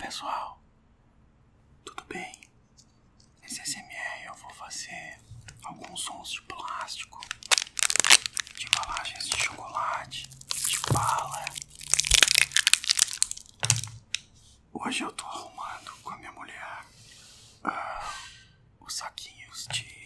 pessoal, tudo bem? Nesse SMR eu vou fazer alguns sons de plástico, de embalagens de chocolate, de bala. Hoje eu tô arrumando com a minha mulher uh, os saquinhos de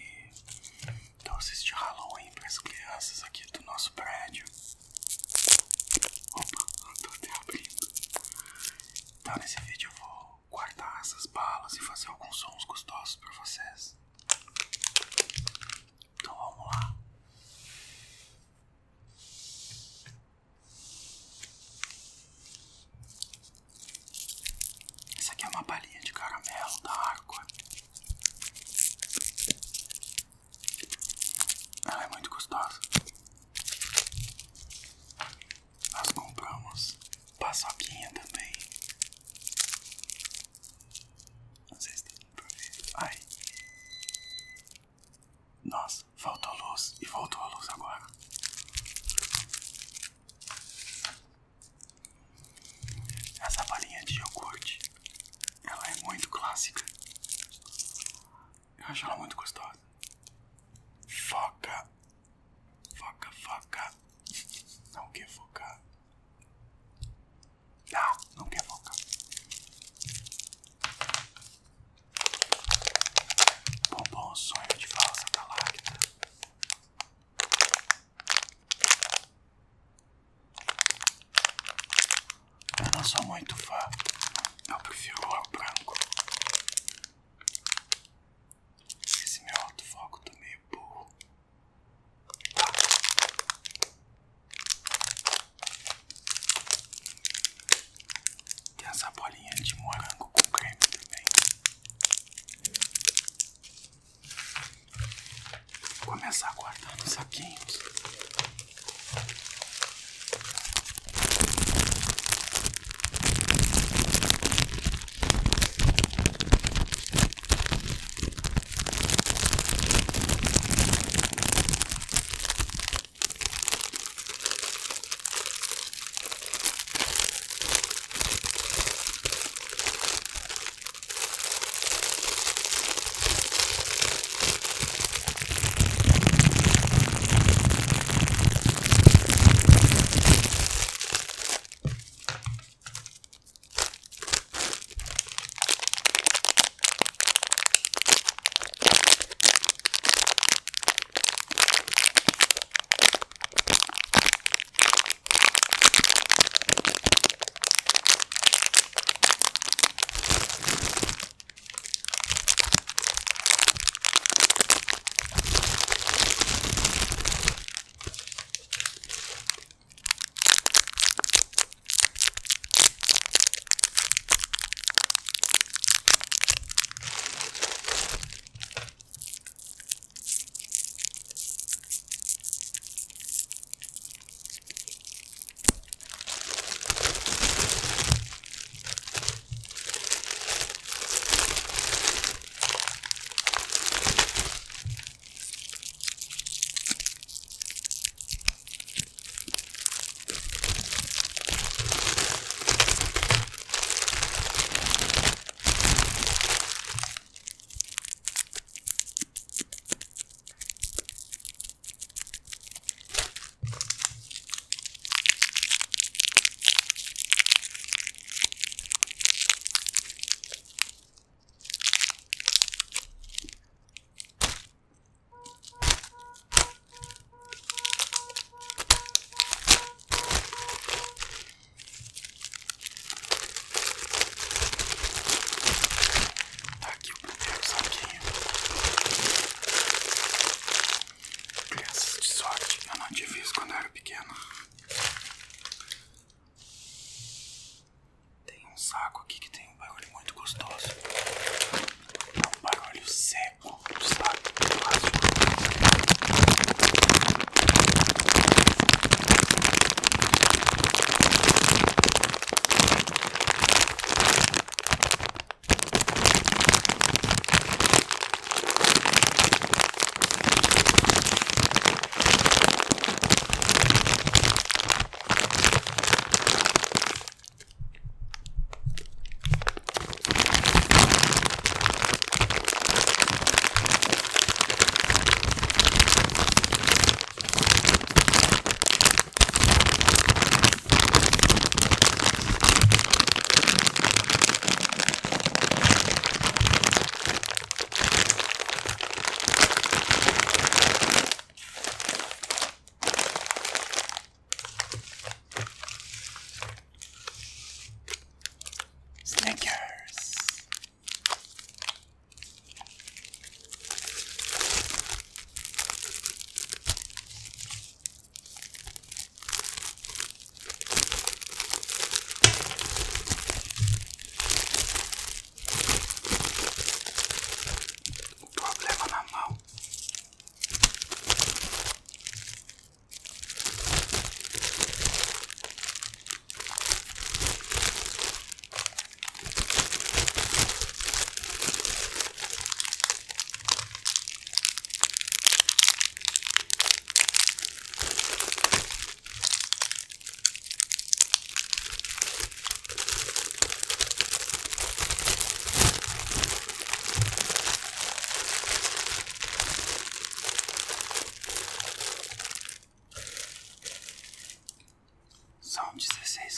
nós. Faltou luz e voltou muito, Fábio.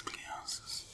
crianças.